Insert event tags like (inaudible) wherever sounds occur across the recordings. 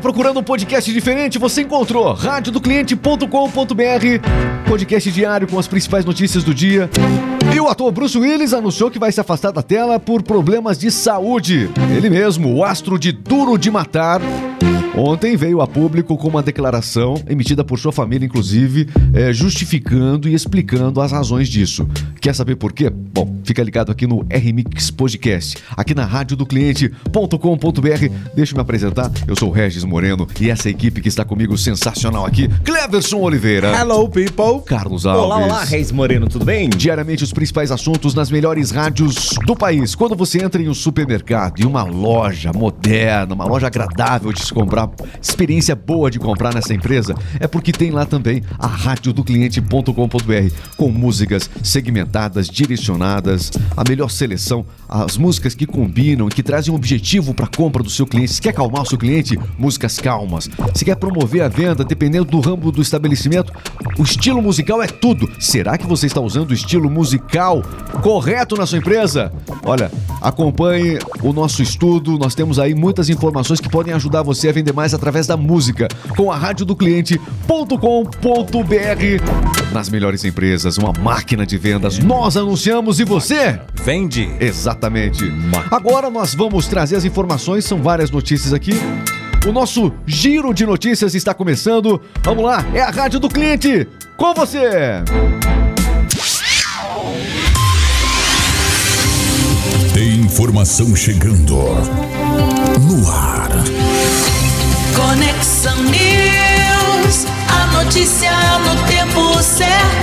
Procurando um podcast diferente? Você encontrou radiodocliente.com.br, podcast diário com as principais notícias do dia. E o ator Bruce Willis anunciou que vai se afastar da tela por problemas de saúde. Ele mesmo, o astro de Duro de Matar, Ontem veio a público com uma declaração emitida por sua família, inclusive, é, justificando e explicando as razões disso. Quer saber por quê? Bom, fica ligado aqui no RMix Podcast, aqui na rádio do cliente.com.br. Deixa eu me apresentar, eu sou o Regis Moreno e essa equipe que está comigo sensacional aqui, Cleverson Oliveira. Hello, people. Carlos Alves. Olá, olá, Regis Moreno, tudo bem? Diariamente os principais assuntos nas melhores rádios do país. Quando você entra em um supermercado, em uma loja moderna, uma loja agradável de se comprar, experiência boa de comprar nessa empresa é porque tem lá também a rádio do cliente.com.br com músicas segmentadas, direcionadas, a melhor seleção, as músicas que combinam e que trazem um objetivo para a compra do seu cliente. Se quer acalmar o seu cliente, músicas calmas. Se quer promover a venda, dependendo do ramo do estabelecimento, o estilo musical é tudo. Será que você está usando o estilo musical correto na sua empresa? Olha, acompanhe o nosso estudo. Nós temos aí muitas informações que podem ajudar você a vender mais através da música com a rádio do cliente.com.br. Nas melhores empresas, uma máquina de vendas. Nós anunciamos e você Vende. Exatamente. Agora nós vamos trazer as informações, são várias notícias aqui. O nosso giro de notícias está começando. Vamos lá, é a Rádio do Cliente. Com você. Tem informação chegando no ar. Conexão News, a notícia no tempo certo.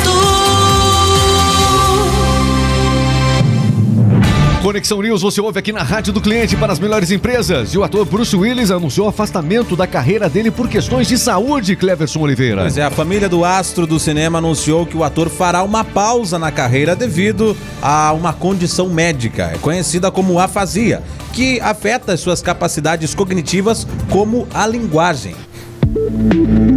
Conexão News, você ouve aqui na Rádio do Cliente para as melhores empresas. E o ator Bruce Willis anunciou afastamento da carreira dele por questões de saúde, Cleverson Oliveira. Pois é, a família do astro do cinema anunciou que o ator fará uma pausa na carreira devido a uma condição médica, é conhecida como afasia, que afeta as suas capacidades cognitivas como a linguagem.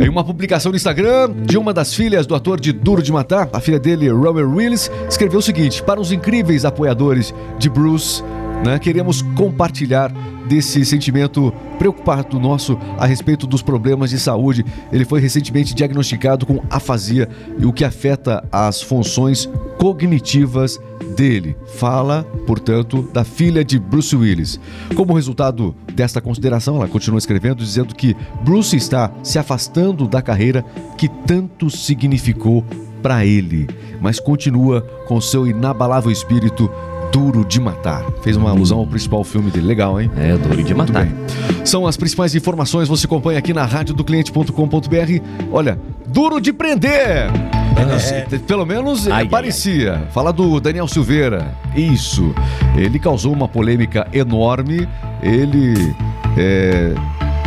Em uma publicação no Instagram de uma das filhas do ator de Duro de Matar, a filha dele, Robert Willis, escreveu o seguinte: Para os incríveis apoiadores de Bruce, né, queremos compartilhar desse sentimento preocupado nosso a respeito dos problemas de saúde. Ele foi recentemente diagnosticado com afasia, o que afeta as funções cognitivas dele. Fala, portanto, da filha de Bruce Willis. Como resultado desta consideração, ela continua escrevendo dizendo que Bruce está se afastando da carreira que tanto significou para ele, mas continua com seu inabalável espírito Duro de Matar. Fez uma alusão ao principal filme dele. Legal, hein? É, duro de matar. bem. São as principais informações, você acompanha aqui na rádio do cliente.com.br. Olha, duro de prender! É, Pelo menos Ai, é, ai, parecia. Fala do Daniel Silveira. Isso. Ele causou uma polêmica enorme. Ele é,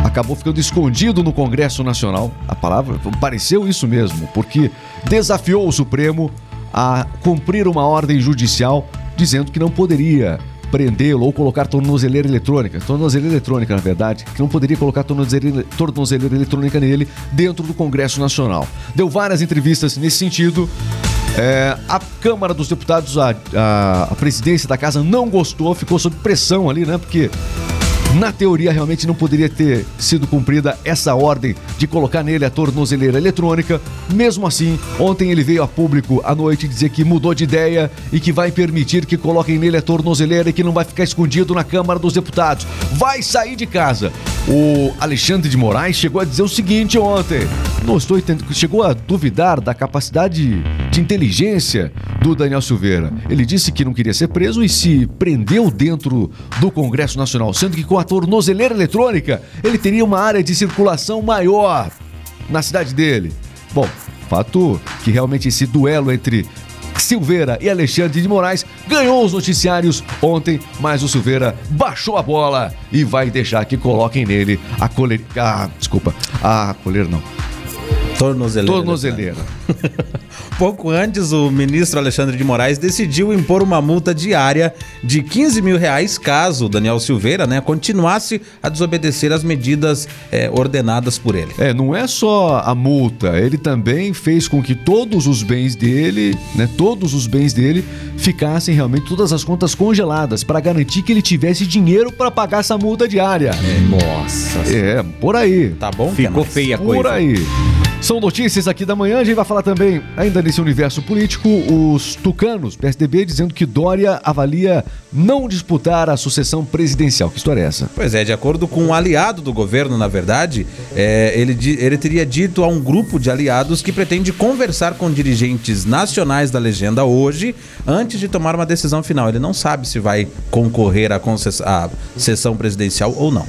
acabou ficando escondido no Congresso Nacional. A palavra pareceu isso mesmo, porque desafiou o Supremo a cumprir uma ordem judicial dizendo que não poderia prendê-lo ou colocar tornozeleira eletrônica, tornozeleira eletrônica na verdade, que não poderia colocar tornozeleira, tornozeleira eletrônica nele dentro do Congresso Nacional. Deu várias entrevistas nesse sentido. É, a Câmara dos Deputados, a, a, a presidência da casa não gostou, ficou sob pressão ali, né? Porque na teoria, realmente não poderia ter sido cumprida essa ordem de colocar nele a tornozeleira eletrônica. Mesmo assim, ontem ele veio a público à noite dizer que mudou de ideia e que vai permitir que coloquem nele a tornozeleira e que não vai ficar escondido na Câmara dos Deputados. Vai sair de casa. O Alexandre de Moraes chegou a dizer o seguinte ontem: não estou entendendo, chegou a duvidar da capacidade de inteligência do Daniel Silveira. Ele disse que não queria ser preso e se prendeu dentro do Congresso Nacional, sendo que com a tornozeleira eletrônica ele teria uma área de circulação maior na cidade dele. Bom, fato que realmente esse duelo entre Silveira e Alexandre de Moraes ganhou os noticiários ontem, mas o Silveira baixou a bola e vai deixar que coloquem nele a coleira. Ah, desculpa, a coleira não. Tornozeleira. Tornozeleira. (laughs) Pouco antes, o ministro Alexandre de Moraes decidiu impor uma multa diária de 15 mil reais caso o Daniel Silveira né, continuasse a desobedecer as medidas eh, ordenadas por ele. É, não é só a multa, ele também fez com que todos os bens dele, né, todos os bens dele ficassem realmente todas as contas congeladas para garantir que ele tivesse dinheiro para pagar essa multa diária. Nossa. É, por aí. Tá bom? Ficou Quer mais? feia a Por coisa. aí. São notícias aqui da manhã. A gente vai falar também, ainda nesse universo político, os tucanos, PSDB, dizendo que Dória avalia não disputar a sucessão presidencial. Que história é essa? Pois é, de acordo com um aliado do governo, na verdade, é, ele, ele teria dito a um grupo de aliados que pretende conversar com dirigentes nacionais da legenda hoje, antes de tomar uma decisão final. Ele não sabe se vai concorrer à, concess- à sessão presidencial ou não.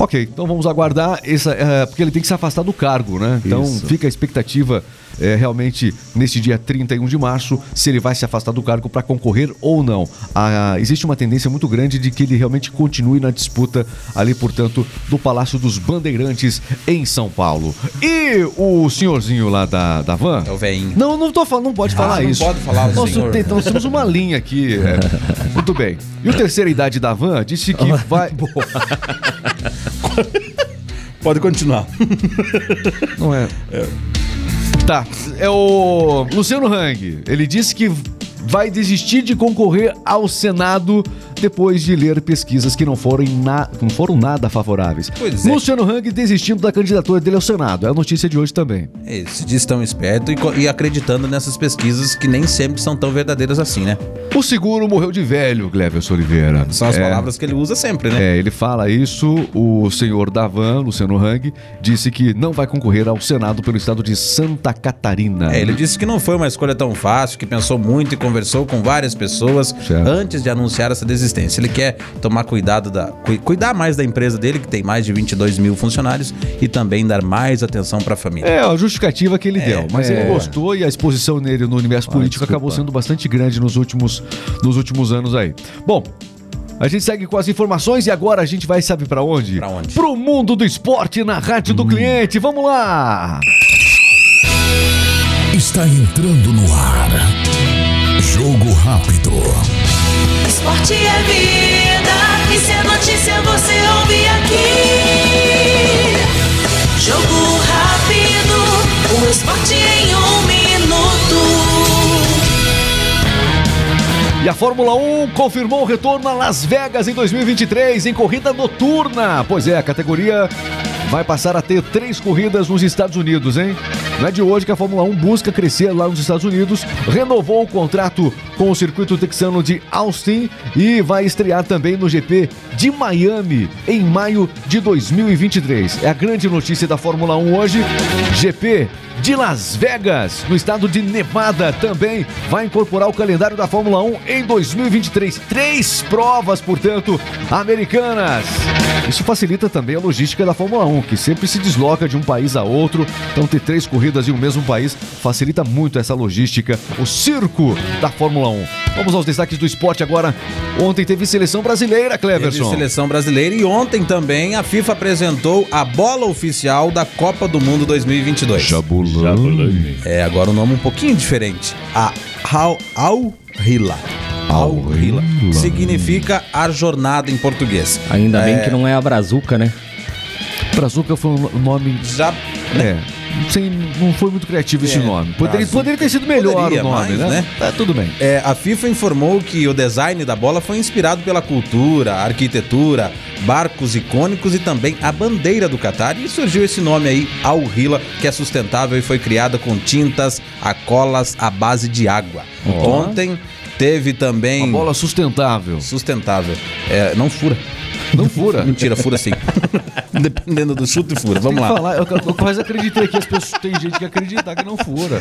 Ok, então vamos aguardar, essa, é, porque ele tem que se afastar do cargo, né? Então Isso. fica a expectativa é, realmente nesse dia 31 de março se ele vai se afastar do cargo para concorrer ou não. Ah, existe uma tendência muito grande de que ele realmente continue na disputa ali, portanto, do Palácio dos Bandeirantes em São Paulo. E o senhorzinho lá da, da van? É o veinho. Não, não tô falando, não pode falar Ah, não isso. pode falar nós, nós temos uma linha aqui. é. (laughs) Muito bem. E o terceira idade da van disse que vai. (laughs) Pode continuar. Não é. Tá. É o Luciano Hang. Ele disse que vai desistir de concorrer ao Senado depois de ler pesquisas que não foram, na- não foram nada favoráveis. Pois é. Luciano Hang desistindo da candidatura dele ao Senado. É a notícia de hoje também. Ele se diz tão esperto e, e acreditando nessas pesquisas que nem sempre são tão verdadeiras assim, né? O seguro morreu de velho, Cleverson Oliveira. São as É. palavras que ele usa sempre, né? É, ele fala isso, o senhor Davan, Luciano Hang, disse que não vai concorrer ao Senado pelo estado de Santa Catarina. É, ele disse que não foi uma escolha tão fácil, que pensou muito e conversou com várias pessoas Certo. antes de anunciar essa desistência. Ele quer tomar cuidado da, cu- cuidar mais da empresa dele, que tem mais de 22 mil funcionários, e também dar mais atenção para a família. É, a justificativa que ele deu. Mas é. ele gostou e a exposição nele no universo político desculpa. acabou sendo bastante grande nos últimos, nos últimos anos aí. Bom. A gente segue com as informações e agora a gente vai, sabe pra onde? Pra onde? Pro mundo do esporte na Rádio do Cliente. Vamos lá! Está entrando no ar. Jogo rápido. Esporte é vida, e se é notícia você ouve aqui. Jogo rápido, o esporte em um minuto. E a Fórmula 1 confirmou o retorno a Las Vegas em 2023 em corrida noturna. Pois é, a categoria vai passar a ter três corridas nos Estados Unidos, hein? Não é de hoje que a Fórmula 1 busca crescer lá nos Estados Unidos, renovou o contrato com o circuito texano de Austin e vai estrear também no GP de Miami em maio de 2023. É a grande notícia da Fórmula 1 hoje. GP de Las Vegas, no estado de Nevada, também vai incorporar o calendário da Fórmula 1 em 2023. Três provas, portanto, americanas. Isso facilita também a logística da Fórmula 1, que sempre se desloca de um país a outro. Então, ter três corridas em um mesmo país facilita muito essa logística, o circo da Fórmula 1. Vamos aos destaques do esporte agora. Ontem teve seleção brasileira, Teve Cleverson. seleção brasileira e ontem também a FIFA apresentou a bola oficial da Copa do Mundo 2022. Jabulani. É, agora o nome um pouquinho diferente. A Al Al Hila. Al Hila. Al-Hila. Significa a jornada em português. Ainda bem que não é a Brazuca, né? Brazuca foi um nome Já É. Sem, não foi muito criativo esse É, nome. Poderia, poderia ter sido melhor Poderia o nome, mais, né? né? Tá, tudo bem. É, a FIFA informou que o design da bola foi inspirado pela cultura, arquitetura, barcos icônicos e também a bandeira do Catar. E surgiu esse nome aí, Al Hila, que é sustentável e foi criada com tintas a colas à base de água. Ontem teve também. Uma bola sustentável. Sustentável. É, não fura. Não fura. (laughs) Mentira, fura sim. (laughs) Dependendo do chute, fura. Vamos lá. falar, eu, eu quase acreditei que as pessoas. Tem gente que acredita que não fura.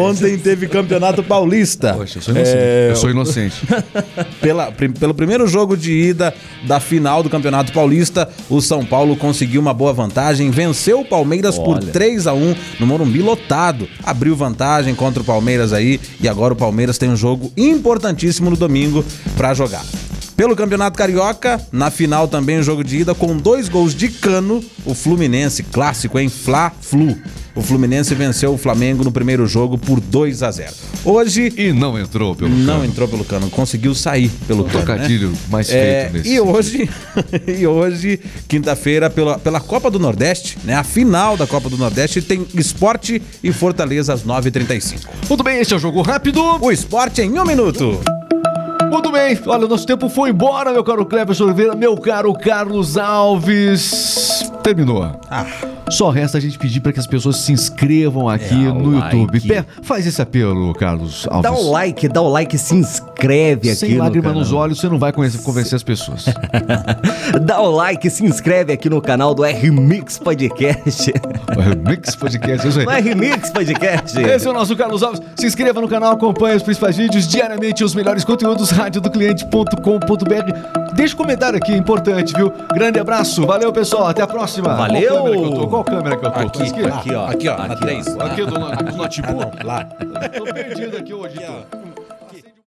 Ontem teve Campeonato Paulista. Poxa, eu sou inocente. É, Eu sou inocente. (laughs) Pela, pelo primeiro jogo de ida da final do Campeonato Paulista, o São Paulo conseguiu uma boa vantagem, venceu o Palmeiras por 3 a 1 no Morumbi lotado. Abriu vantagem contra o Palmeiras aí e agora o Palmeiras tem um jogo importantíssimo no domingo pra jogar. Pelo Campeonato Carioca, na final também o jogo de ida com dois gols de cano, o Fluminense clássico em Fla-Flu. o Fluminense venceu o Flamengo no primeiro jogo por 2 a 0. Hoje E não entrou pelo não cano. entrou pelo cano, conseguiu sair pelo cano. né? Trocadilho mais É, feito nesse. e hoje, (laughs) e hoje, quinta-feira, pela, pela Copa do Nordeste, né? A final da Copa do Nordeste tem Esporte e Fortaleza às 9h35. Muito bem, esse é o Jogo Rápido. O esporte em um minuto. Muito bem, olha, o nosso tempo foi embora, meu caro Cleber Oliveira, meu caro Carlos Alves. Terminou. Ah, Só resta a gente pedir para que as pessoas se inscrevam aqui o no YouTube. Pe- faz esse apelo, Carlos Alves. Dá o like, dá o like, se inscreve aqui Sem no lágrima canal. nos olhos, você não vai convencer, convencer as pessoas. (laughs) Dá o like, se inscreve aqui no canal do R-Mix Podcast. (laughs) Mix Podcast, isso aí. No R-Mix Podcast. Esse é o nosso Carlos Alves. Se inscreva no canal, acompanhe os principais vídeos diariamente, os melhores conteúdos, radiodocliente.com.br. Deixa um comentário aqui, importante, viu? Grande abraço, valeu pessoal, até a próxima. Valeu. Qual câmera que eu tô? Qual câmera que eu tô? aqui, Aqui, aqui, ó. Aqui, ó, na Aqui, ó. 3. aqui do, no- do (laughs) notebook. Lá. Tô perdido aqui hoje. Tô.